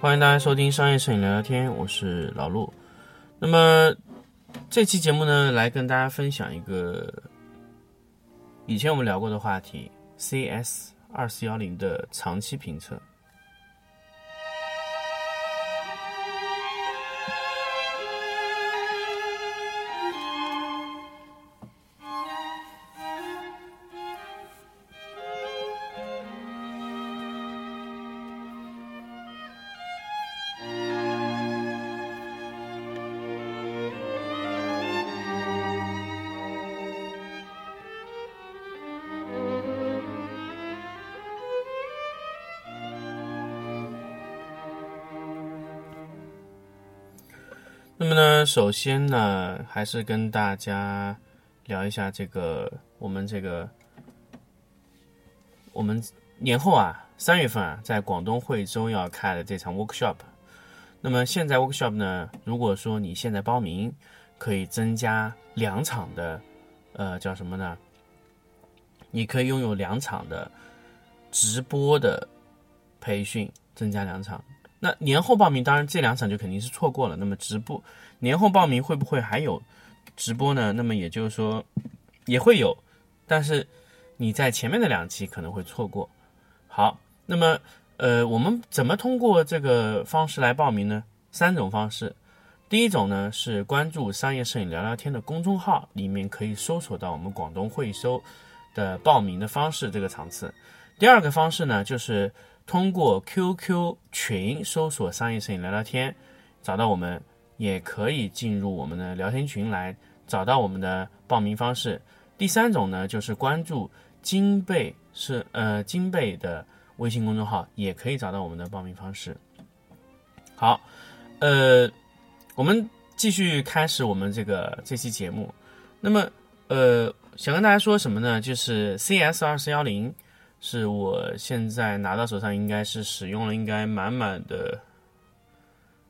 欢迎大家收听商业摄影聊聊天，我是老陆。那么这期节目呢，来跟大家分享一个以前我们聊过的话题：CS 二四幺零的长期评测。那，首先呢，还是跟大家聊一下这个我们这个我们年后啊，三月份啊，在广东惠州要开的这场 workshop。那么现在 workshop 呢，如果说你现在报名，可以增加两场的，呃，叫什么呢？你可以拥有两场的直播的培训，增加两场。那年后报名，当然这两场就肯定是错过了。那么直播年后报名会不会还有直播呢？那么也就是说也会有，但是你在前面的两期可能会错过。好，那么呃，我们怎么通过这个方式来报名呢？三种方式。第一种呢是关注“商业摄影聊聊天”的公众号，里面可以搜索到我们广东惠州的报名的方式这个场次。第二个方式呢就是。通过 QQ 群搜索“商业摄影聊聊天”，找到我们，也可以进入我们的聊天群来找到我们的报名方式。第三种呢，就是关注金贝是呃金贝的微信公众号，也可以找到我们的报名方式。好，呃，我们继续开始我们这个这期节目。那么，呃，想跟大家说什么呢？就是 CS 二四幺零。是我现在拿到手上，应该是使用了应该满满的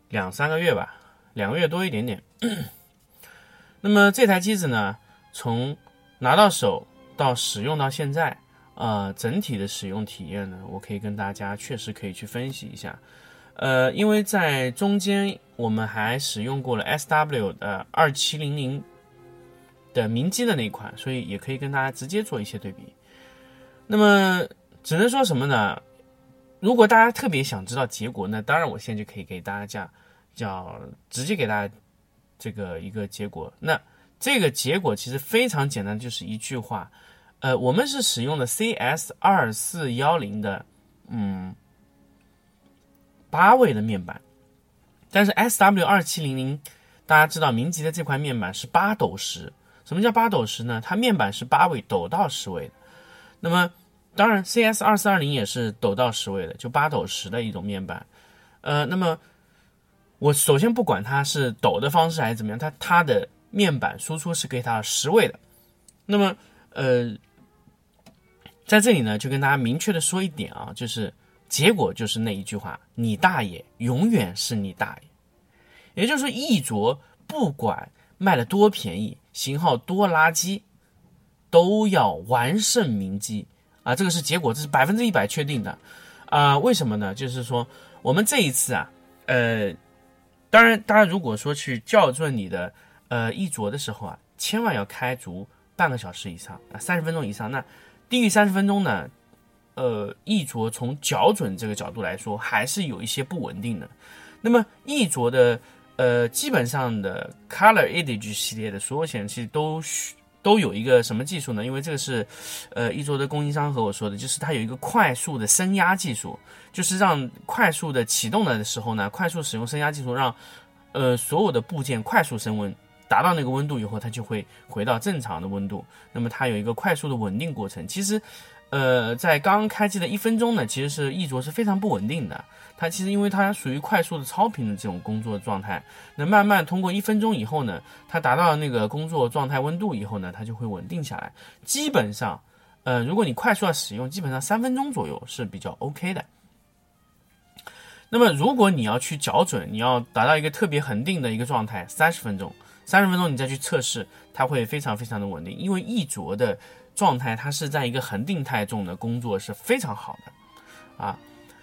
两三个月吧，两个月多一点点。那么这台机子呢，从拿到手到使用到现在，呃，整体的使用体验呢，我可以跟大家确实可以去分析一下。呃，因为在中间我们还使用过了 S W 的二七零零的明基的那款，所以也可以跟大家直接做一些对比。那么只能说什么呢？如果大家特别想知道结果，那当然我现在就可以给大家讲，叫直接给大家这个一个结果。那这个结果其实非常简单，就是一句话，呃，我们是使用的 CS 二四幺零的，嗯，八位的面板，但是 SW 二七零零，大家知道明基的这块面板是八斗十。什么叫八斗十呢？它面板是八位，斗到十位。那么当然，CS 二四二零也是抖到十位的，就八抖十的一种面板。呃，那么我首先不管它是抖的方式还是怎么样，它它的面板输出是给它十位的。那么呃，在这里呢，就跟大家明确的说一点啊，就是结果就是那一句话：你大爷永远是你大爷。也就是说，一卓不管卖的多便宜，型号多垃圾，都要完胜明基。啊，这个是结果，这是百分之一百确定的，啊，为什么呢？就是说，我们这一次啊，呃，当然，大家如果说去校准你的呃一卓的时候啊，千万要开足半个小时以上啊，三十分钟以上。那低于三十分钟呢，呃，一卓从校准这个角度来说，还是有一些不稳定的。那么一卓的呃，基本上的 Color Edge 系列的所有显示器都需。都有一个什么技术呢？因为这个是，呃，一卓的供应商和我说的，就是它有一个快速的升压技术，就是让快速的启动的时候呢，快速使用升压技术，让，呃，所有的部件快速升温，达到那个温度以后，它就会回到正常的温度。那么它有一个快速的稳定过程。其实，呃，在刚开机的一分钟呢，其实是一卓是非常不稳定的。它其实因为它属于快速的超频的这种工作状态，那慢慢通过一分钟以后呢，它达到那个工作状态温度以后呢，它就会稳定下来。基本上，呃，如果你快速的使用，基本上三分钟左右是比较 OK 的。那么如果你要去校准，你要达到一个特别恒定的一个状态，三十分钟，三十分钟你再去测试，它会非常非常的稳定，因为一卓的状态它是在一个恒定态中的工作是非常好的啊。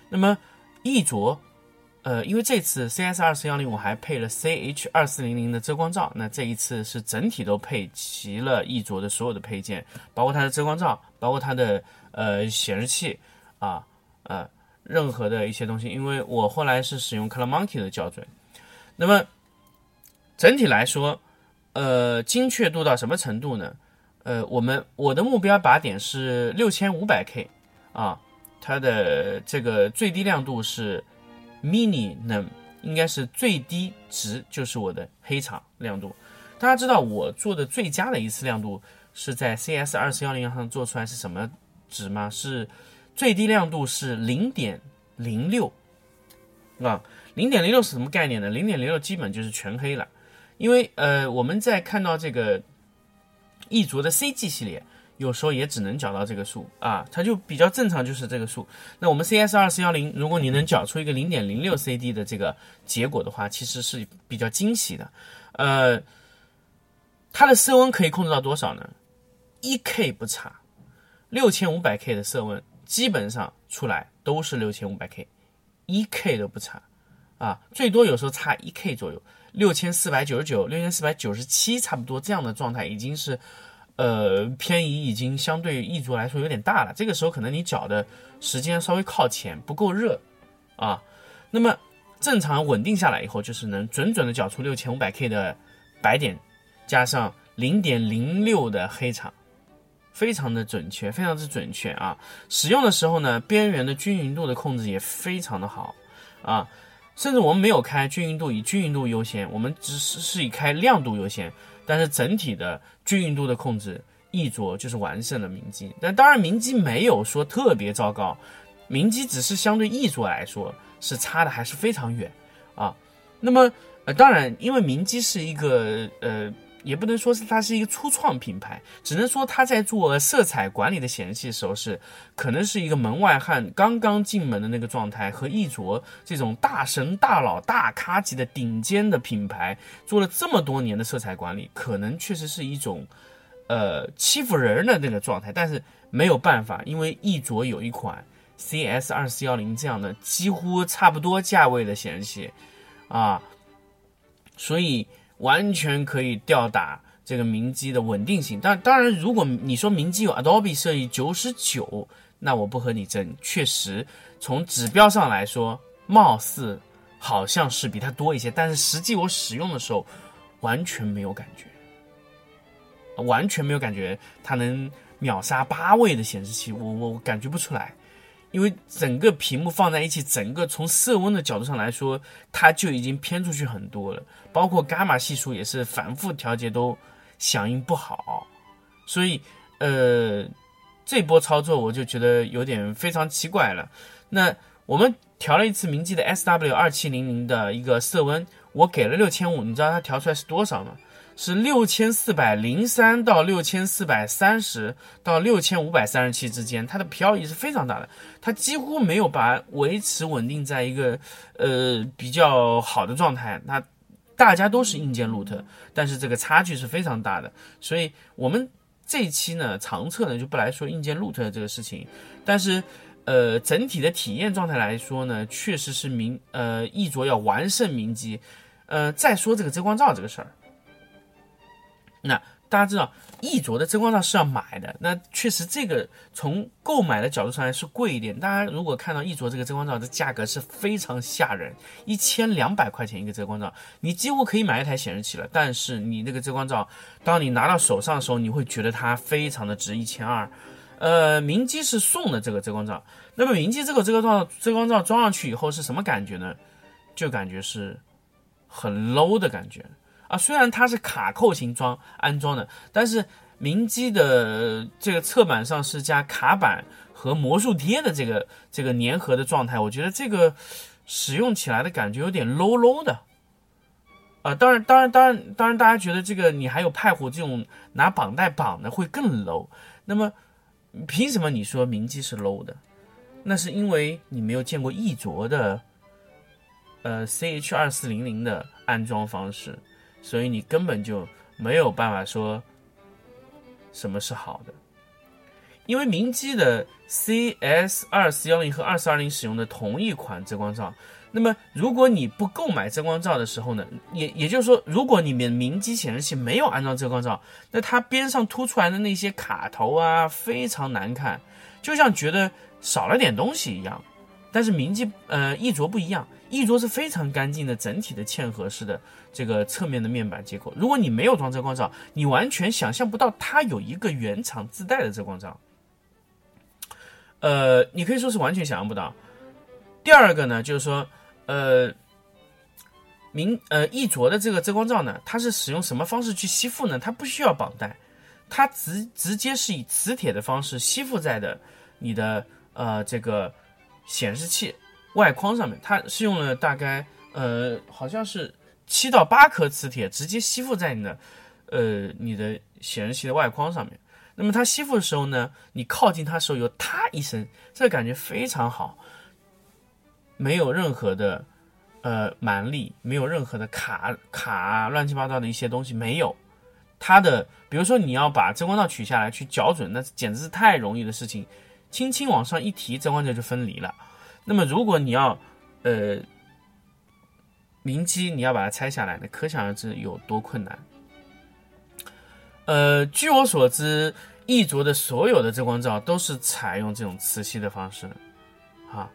那么。一卓，呃，因为这次 CS 二四幺零我还配了 CH 二四零零的遮光罩，那这一次是整体都配齐了逸卓的所有的配件，包括它的遮光罩，包括它的呃显示器啊呃任何的一些东西，因为我后来是使用 Color Monkey 的校准，那么整体来说，呃，精确度到什么程度呢？呃，我们我的目标靶点是六千五百 K 啊，它的这个最低亮度是。Minimum 应该是最低值，就是我的黑场亮度。大家知道我做的最佳的一次亮度是在 CS 二四幺零上做出来是什么值吗？是最低亮度是零点零六啊，零点零六是什么概念呢？零点零六基本就是全黑了，因为呃我们在看到这个一卓的 CG 系列。有时候也只能缴到这个数啊，它就比较正常，就是这个数。那我们 CS 二四幺零，如果你能缴出一个零点零六 CD 的这个结果的话，其实是比较惊喜的。呃，它的色温可以控制到多少呢？一 K 不差，六千五百 K 的色温基本上出来都是六千五百 K，一 K 都不差啊，最多有时候差一 K 左右，六千四百九十九、六千四百九十七差不多这样的状态已经是。呃，偏移已经相对于异族来说有点大了。这个时候可能你搅的时间稍微靠前，不够热啊。那么正常稳定下来以后，就是能准准的缴出六千五百 K 的白点，加上零点零六的黑场，非常的准确，非常之准确啊。使用的时候呢，边缘的均匀度的控制也非常的好啊。甚至我们没有开均匀度，以均匀度优先，我们只是是以开亮度优先。但是整体的均匀度的控制，一卓就是完胜了明基。但当然，明基没有说特别糟糕，明基只是相对一卓来说是差的还是非常远啊。那么，呃，当然，因为明基是一个呃。也不能说是它是一个初创品牌，只能说它在做色彩管理的显示器的时候是可能是一个门外汉刚刚进门的那个状态，和一卓这种大神大佬大咖级的顶尖的品牌做了这么多年的色彩管理，可能确实是一种呃欺负人的那个状态。但是没有办法，因为一卓有一款 CS 二四幺零这样的几乎差不多价位的显示器啊，所以。完全可以吊打这个明基的稳定性，但当然，如果你说明基有 Adobe 设计九十九，那我不和你争。确实，从指标上来说，貌似好像是比它多一些，但是实际我使用的时候，完全没有感觉，完全没有感觉它能秒杀八位的显示器，我我感觉不出来。因为整个屏幕放在一起，整个从色温的角度上来说，它就已经偏出去很多了。包括伽马系数也是反复调节都响应不好，所以呃，这波操作我就觉得有点非常奇怪了。那我们调了一次明基的 SW 二七零零的一个色温，我给了六千五，你知道它调出来是多少吗？是六千四百零三到六千四百三十到六千五百三十七之间，它的漂移是非常大的，它几乎没有把维持稳定在一个呃比较好的状态。那大家都是硬件 root，，但是这个差距是非常大的。所以我们这一期呢长测呢就不来说硬件 root 的这个事情，但是呃整体的体验状态来说呢，确实是明呃一卓要完胜明基。呃再说这个遮光罩这个事儿。那大家知道，一卓的遮光罩是要买的。那确实，这个从购买的角度上来是贵一点。大家如果看到一卓这个遮光罩的价格是非常吓人，一千两百块钱一个遮光罩，你几乎可以买一台显示器了。但是你那个遮光罩，当你拿到手上的时候，你会觉得它非常的值一千二。呃，明基是送的这个遮光罩。那么明基这个遮光罩遮光罩装上去以后是什么感觉呢？就感觉是很 low 的感觉。啊，虽然它是卡扣型装安装的，但是明基的这个侧板上是加卡板和魔术贴的这个这个粘合的状态，我觉得这个使用起来的感觉有点 low low 的。啊，当然，当然，当然，当然，大家觉得这个你还有派虎这种拿绑带绑的会更 low。那么，凭什么你说明基是 low 的？那是因为你没有见过一卓的呃 CH 二四零零的安装方式。所以你根本就没有办法说什么是好的，因为明基的 CS 二四幺零和二四二零使用的同一款遮光罩，那么，如果你不购买遮光罩的时候呢，也也就是说，如果你们明基显示器没有安装遮光罩，那它边上凸出来的那些卡头啊，非常难看，就像觉得少了点东西一样。但是明基呃一卓不一样，一卓是非常干净的整体的嵌合式的这个侧面的面板接口。如果你没有装遮光罩，你完全想象不到它有一个原厂自带的遮光罩。呃，你可以说是完全想象不到。第二个呢，就是说。呃，明呃一卓的这个遮光罩呢，它是使用什么方式去吸附呢？它不需要绑带，它直直接是以磁铁的方式吸附在的你的呃这个显示器外框上面。它是用了大概呃好像是七到八颗磁铁，直接吸附在你的呃你的显示器的外框上面。那么它吸附的时候呢，你靠近它的时候有嗒一声，这个感觉非常好。没有任何的，呃，蛮力，没有任何的卡卡乱七八糟的一些东西，没有。它的，比如说你要把遮光罩取下来去校准，那简直是太容易的事情，轻轻往上一提，遮光罩就分离了。那么如果你要，呃，明基你要把它拆下来，那可想而知有多困难。呃，据我所知，易卓的所有的遮光罩都是采用这种磁吸的方式的，啊。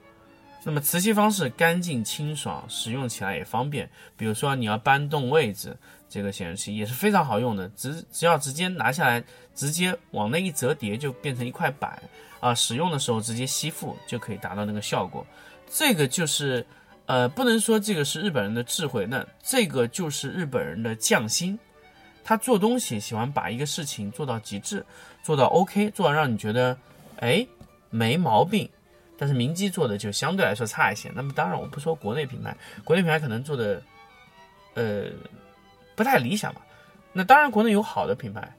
那么磁吸方式干净清爽，使用起来也方便。比如说你要搬动位置，这个显示器也是非常好用的。只只要直接拿下来，直接往那一折叠就变成一块板啊。使用的时候直接吸附就可以达到那个效果。这个就是，呃，不能说这个是日本人的智慧，那这个就是日本人的匠心。他做东西喜欢把一个事情做到极致，做到 OK，做到让你觉得，哎，没毛病。但是明基做的就相对来说差一些。那么当然，我不说国内品牌，国内品牌可能做的，呃，不太理想吧。那当然，国内有好的品牌，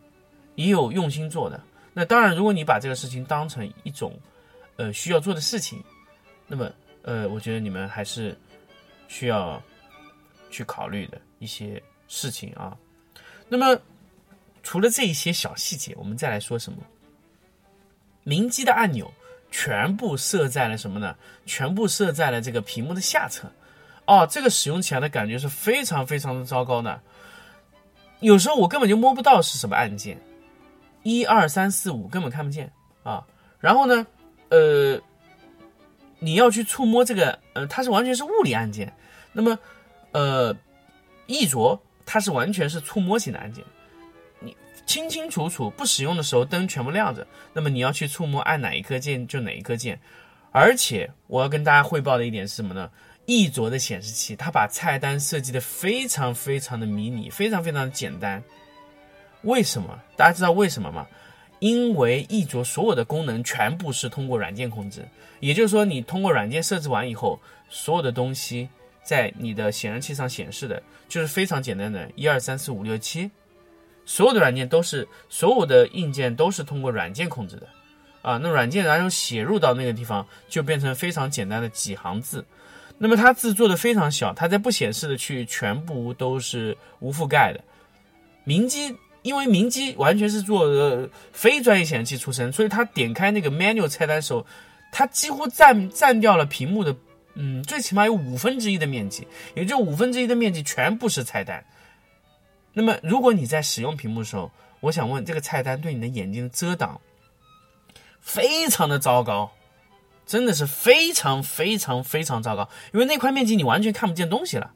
也有用心做的。那当然，如果你把这个事情当成一种，呃，需要做的事情，那么，呃，我觉得你们还是需要去考虑的一些事情啊。那么，除了这一些小细节，我们再来说什么？明基的按钮。全部设在了什么呢？全部设在了这个屏幕的下侧，哦，这个使用起来的感觉是非常非常的糟糕的。有时候我根本就摸不到是什么按键，一二三四五根本看不见啊。然后呢，呃，你要去触摸这个，呃，它是完全是物理按键。那么，呃，易卓它是完全是触摸型的按键。你清清楚楚，不使用的时候灯全部亮着，那么你要去触摸按哪一颗键就哪一颗键。而且我要跟大家汇报的一点是什么呢？易卓的显示器它把菜单设计的非常非常的迷你，非常非常的简单。为什么？大家知道为什么吗？因为易卓所有的功能全部是通过软件控制，也就是说你通过软件设置完以后，所有的东西在你的显示器上显示的就是非常简单的，一二三四五六七。所有的软件都是，所有的硬件都是通过软件控制的，啊，那软件然后写入到那个地方，就变成非常简单的几行字。那么它字做的非常小，它在不显示的区域全部都是无覆盖的。明基因为明基完全是做呃非专业显示器出身，所以他点开那个 menu 菜单的时候，他几乎占占掉了屏幕的，嗯，最起码有五分之一的面积，也就五分之一的面积全部是菜单。那么，如果你在使用屏幕的时候，我想问，这个菜单对你的眼睛遮挡非常的糟糕，真的是非常非常非常糟糕，因为那块面积你完全看不见东西了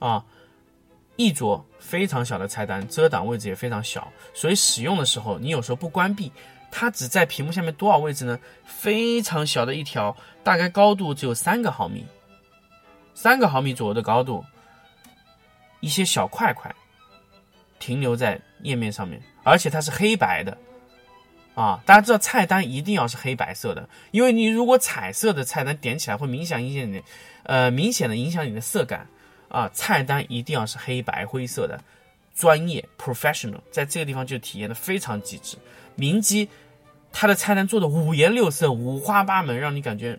啊！一桌非常小的菜单，遮挡位置也非常小，所以使用的时候，你有时候不关闭，它只在屏幕下面多少位置呢？非常小的一条，大概高度只有三个毫米，三个毫米左右的高度，一些小块块。停留在页面上面，而且它是黑白的，啊，大家知道菜单一定要是黑白色的，因为你如果彩色的菜单点起来会明显影响你，呃，明显的影响你的色感，啊，菜单一定要是黑白灰色的，专业 professional，在这个地方就体验的非常极致。明基它的菜单做的五颜六色、五花八门，让你感觉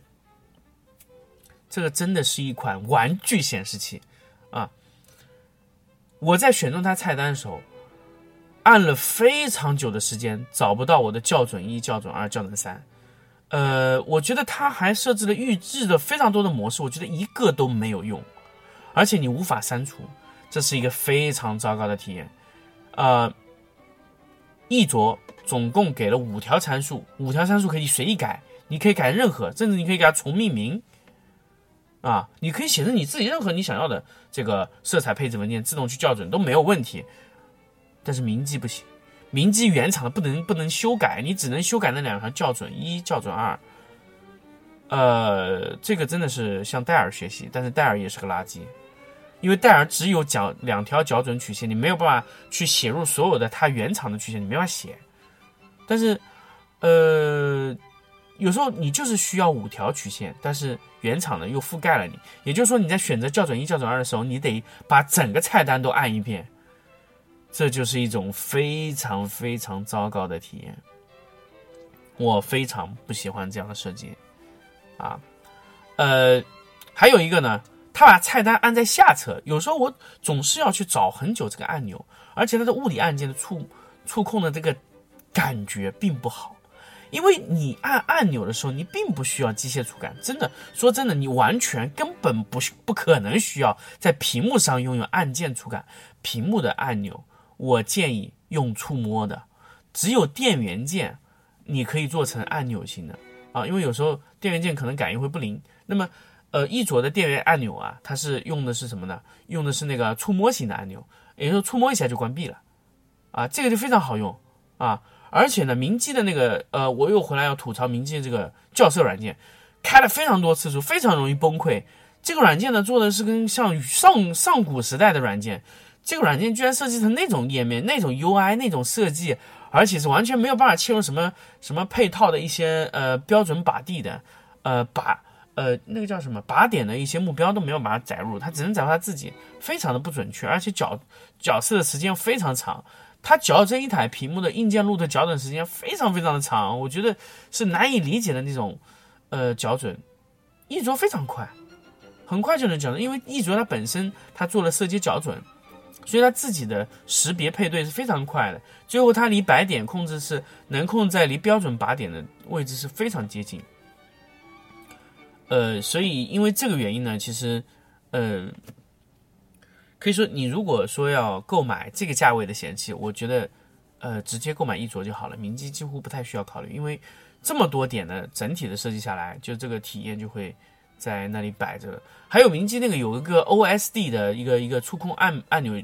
这个真的是一款玩具显示器，啊。我在选中它菜单的时候，按了非常久的时间，找不到我的校准一、校准二、校准三，呃，我觉得它还设置了预置的非常多的模式，我觉得一个都没有用，而且你无法删除，这是一个非常糟糕的体验。呃，易卓总共给了五条参数，五条参数可以随意改，你可以改任何，甚至你可以给它重命名。啊，你可以写成你自己任何你想要的这个色彩配置文件，自动去校准都没有问题。但是明基不行，明基原厂的不能不能修改，你只能修改那两条校准一、校准二。呃，这个真的是向戴尔学习，但是戴尔也是个垃圾，因为戴尔只有角两条校准曲线，你没有办法去写入所有的它原厂的曲线，你没法写。但是，呃。有时候你就是需要五条曲线，但是原厂的又覆盖了你，也就是说你在选择校准一、校准二的时候，你得把整个菜单都按一遍，这就是一种非常非常糟糕的体验。我非常不喜欢这样的设计，啊，呃，还有一个呢，他把菜单按在下侧，有时候我总是要去找很久这个按钮，而且它的物理按键的触触控的这个感觉并不好。因为你按按钮的时候，你并不需要机械触感。真的说真的，你完全根本不不可能需要在屏幕上拥有按键触感。屏幕的按钮，我建议用触摸的。只有电源键，你可以做成按钮型的啊。因为有时候电源键可能感应会不灵。那么，呃，一卓的电源按钮啊，它是用的是什么呢？用的是那个触摸型的按钮，也就是说触摸一下就关闭了啊。这个就非常好用啊。而且呢，明基的那个，呃，我又回来要吐槽明基的这个校色软件，开了非常多次数，非常容易崩溃。这个软件呢，做的是跟像上上古时代的软件，这个软件居然设计成那种页面、那种 UI、那种设计，而且是完全没有办法切入什么什么配套的一些呃标准把地的，呃把呃那个叫什么靶点的一些目标都没有把它载入，它只能载入它自己，非常的不准确，而且角角色的时间非常长。它矫正一台屏幕的硬件路的矫正时间非常非常的长，我觉得是难以理解的那种，呃，矫准。一卓非常快，很快就能矫正，因为一卓它本身它做了色阶矫准，所以它自己的识别配对是非常快的。最后它离白点控制是能控制在离标准靶点的位置是非常接近。呃，所以因为这个原因呢，其实，呃。可以说，你如果说要购买这个价位的显示器，我觉得，呃，直接购买一卓就好了。明基几乎不太需要考虑，因为这么多点的整体的设计下来，就这个体验就会在那里摆着。还有明基那个有一个 OSD 的一个一个触控按按钮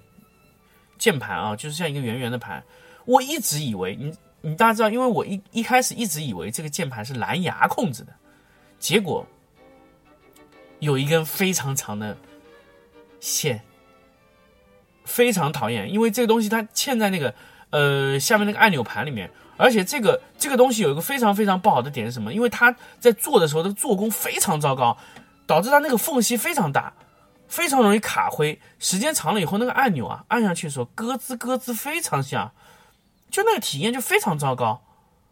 键盘啊，就是像一个圆圆的盘。我一直以为你你大家知道，因为我一一开始一直以为这个键盘是蓝牙控制的，结果有一根非常长的线。非常讨厌，因为这个东西它嵌在那个呃下面那个按钮盘里面，而且这个这个东西有一个非常非常不好的点是什么？因为它在做的时候，这个做工非常糟糕，导致它那个缝隙非常大，非常容易卡灰。时间长了以后，那个按钮啊按下去的时候咯吱咯吱非常响，就那个体验就非常糟糕，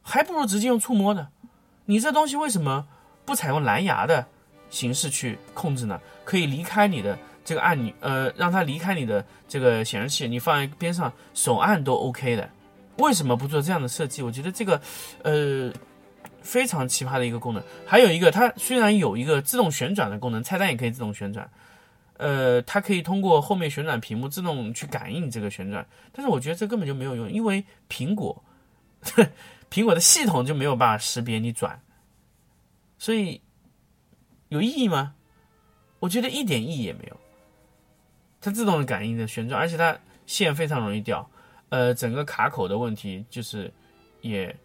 还不如直接用触摸的。你这东西为什么不采用蓝牙的形式去控制呢？可以离开你的。这个按钮，呃，让它离开你的这个显示器，你放在边上手按都 OK 的。为什么不做这样的设计？我觉得这个，呃，非常奇葩的一个功能。还有一个，它虽然有一个自动旋转的功能，菜单也可以自动旋转，呃，它可以通过后面旋转屏幕自动去感应这个旋转。但是我觉得这根本就没有用，因为苹果，苹果的系统就没有办法识别你转，所以有意义吗？我觉得一点意义也没有。它自动的感应的旋转，而且它线非常容易掉，呃，整个卡口的问题就是也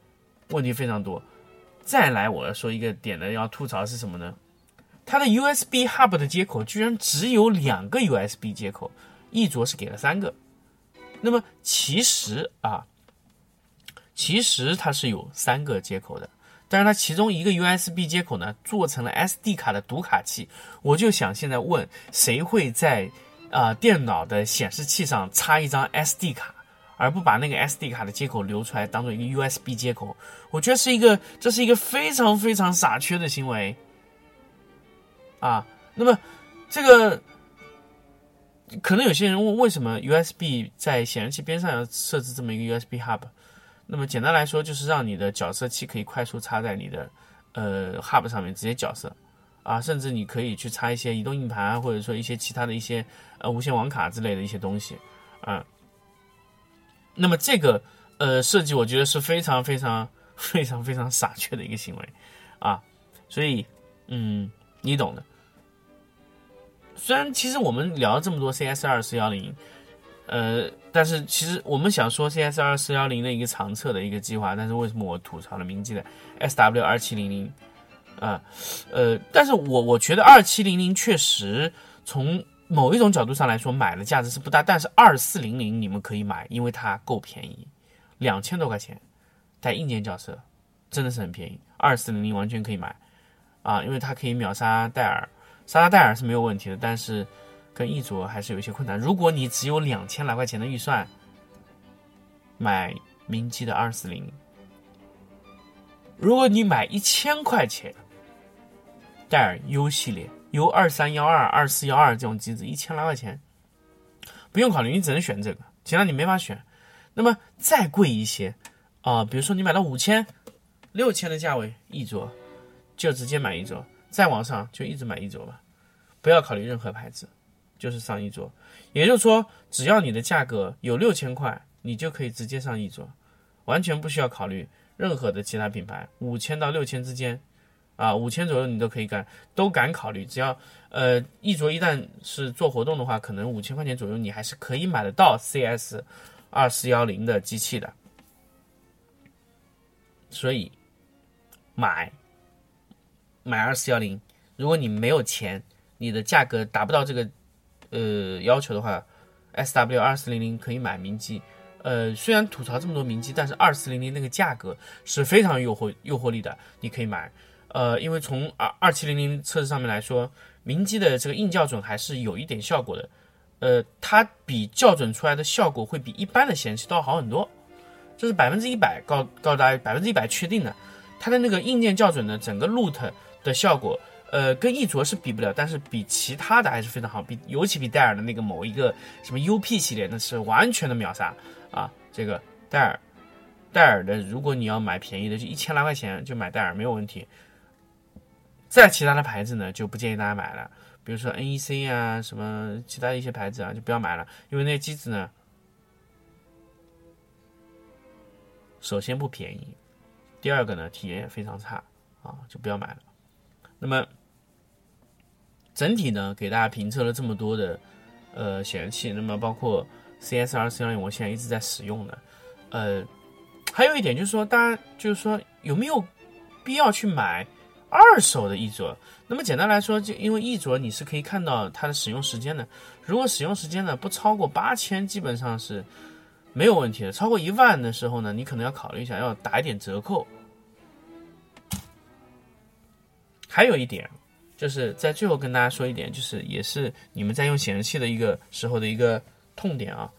问题非常多。再来，我要说一个点呢，要吐槽是什么呢？它的 USB Hub 的接口居然只有两个 USB 接口，一卓是给了三个。那么其实啊，其实它是有三个接口的，但是它其中一个 USB 接口呢做成了 SD 卡的读卡器。我就想现在问，谁会在？啊，电脑的显示器上插一张 SD 卡，而不把那个 SD 卡的接口留出来当做一个 USB 接口，我觉得是一个，这是一个非常非常傻缺的行为。啊，那么这个可能有些人问，为什么 USB 在显示器边上要设置这么一个 USB hub？那么简单来说，就是让你的角色器可以快速插在你的呃 Hub 上面直接角色啊，甚至你可以去插一些移动硬盘，或者说一些其他的一些呃无线网卡之类的一些东西啊。那么这个呃设计，我觉得是非常非常非常非常傻缺的一个行为啊。所以嗯，你懂的。虽然其实我们聊了这么多 CS 二四幺零，呃，但是其实我们想说 CS 二四幺零的一个长测的一个计划，但是为什么我吐槽了明基的 SW 二七零零啊？呃，但是我我觉得二七零零确实从某一种角度上来说买的价值是不大，但是二四零零你们可以买，因为它够便宜，两千多块钱带硬件角色，真的是很便宜，二四零零完全可以买啊，因为它可以秒杀戴尔。沙拉戴尔是没有问题的，但是跟一卓还是有一些困难。如果你只有两千来块钱的预算，买明基的二四零；如果你买一千块钱，戴尔 U 系列 U 二三幺二、二四幺二这种机子，一千来块钱，不用考虑，你只能选这个，其他你没法选。那么再贵一些啊，比如说你买到五千、六千的价位，一卓就直接买一卓。再往上就一直买一卓吧，不要考虑任何牌子，就是上一卓。也就是说，只要你的价格有六千块，你就可以直接上一卓，完全不需要考虑任何的其他品牌。五千到六千之间，啊，五千左右你都可以敢，都敢考虑。只要呃一卓一旦是做活动的话，可能五千块钱左右你还是可以买得到 CS 二四幺零的机器的。所以买。买二四幺零，如果你没有钱，你的价格达不到这个呃要求的话，S W 二四零零可以买明基。呃，虽然吐槽这么多明基，但是二四零零那个价格是非常诱惑诱惑力的，你可以买。呃，因为从二二七零零测试上面来说，明基的这个硬校准还是有一点效果的。呃，它比校准出来的效果会比一般的显示器都要好很多，这是百分之一百告告诉大家百分之一百确定的。它的那个硬件校准的整个 loot。的效果，呃，跟一卓是比不了，但是比其他的还是非常好，比尤其比戴尔的那个某一个什么 UP 系列，那是完全的秒杀啊！这个戴尔，戴尔的，如果你要买便宜的，就一千来块钱就买戴尔没有问题。再其他的牌子呢，就不建议大家买了，比如说 NEC 啊，什么其他的一些牌子啊，就不要买了，因为那些机子呢，首先不便宜，第二个呢，体验也非常差啊，就不要买了。那么，整体呢，给大家评测了这么多的呃显示器，那么包括 CSR 四幺零，我现在一直在使用的。呃，还有一点就是说，大家就是说有没有必要去买二手的一卓？那么简单来说，就因为一卓你是可以看到它的使用时间的，如果使用时间呢不超过八千，基本上是没有问题的。超过一万的时候呢，你可能要考虑一下，要打一点折扣。还有一点，就是在最后跟大家说一点，就是也是你们在用显示器的一个时候的一个痛点啊。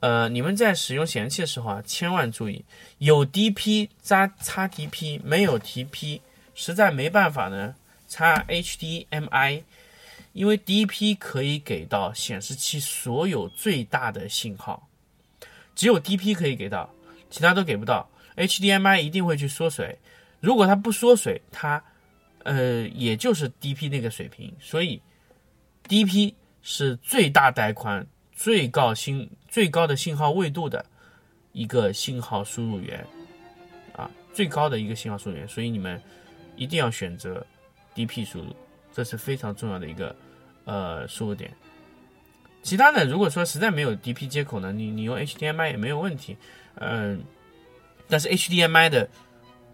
呃，你们在使用显示器的时候啊，千万注意，有 DP 插插 DP，没有 TP，实在没办法呢，插 HDMI，因为 DP 可以给到显示器所有最大的信号，只有 DP 可以给到，其他都给不到。HDMI 一定会去缩水，如果它不缩水，它呃，也就是 DP 那个水平，所以 DP 是最大带宽、最高信、最高的信号位度的一个信号输入源啊，最高的一个信号输入源，所以你们一定要选择 DP 输入，这是非常重要的一个呃输入点。其他的，如果说实在没有 DP 接口呢，你你用 HDMI 也没有问题，嗯，但是 HDMI 的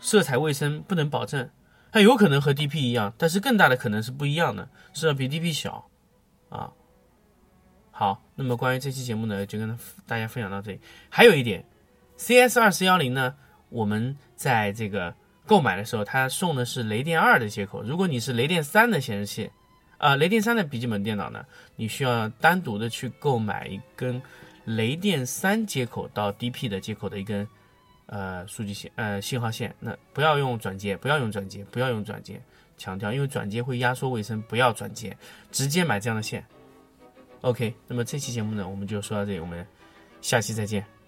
色彩卫生不能保证。它有可能和 DP 一样，但是更大的可能是不一样的，是要比 DP 小，啊。好，那么关于这期节目呢，就跟大家分享到这里。还有一点，CS 二四幺零呢，我们在这个购买的时候，它送的是雷电二的接口。如果你是雷电三的显示器，啊，雷电三的笔记本电脑呢，你需要单独的去购买一根雷电三接口到 DP 的接口的一根。呃，数据线，呃，信号线，那不要用转接，不要用转接，不要用转接，强调，因为转接会压缩卫生，不要转接，直接买这样的线。OK，那么这期节目呢，我们就说到这里，我们下期再见。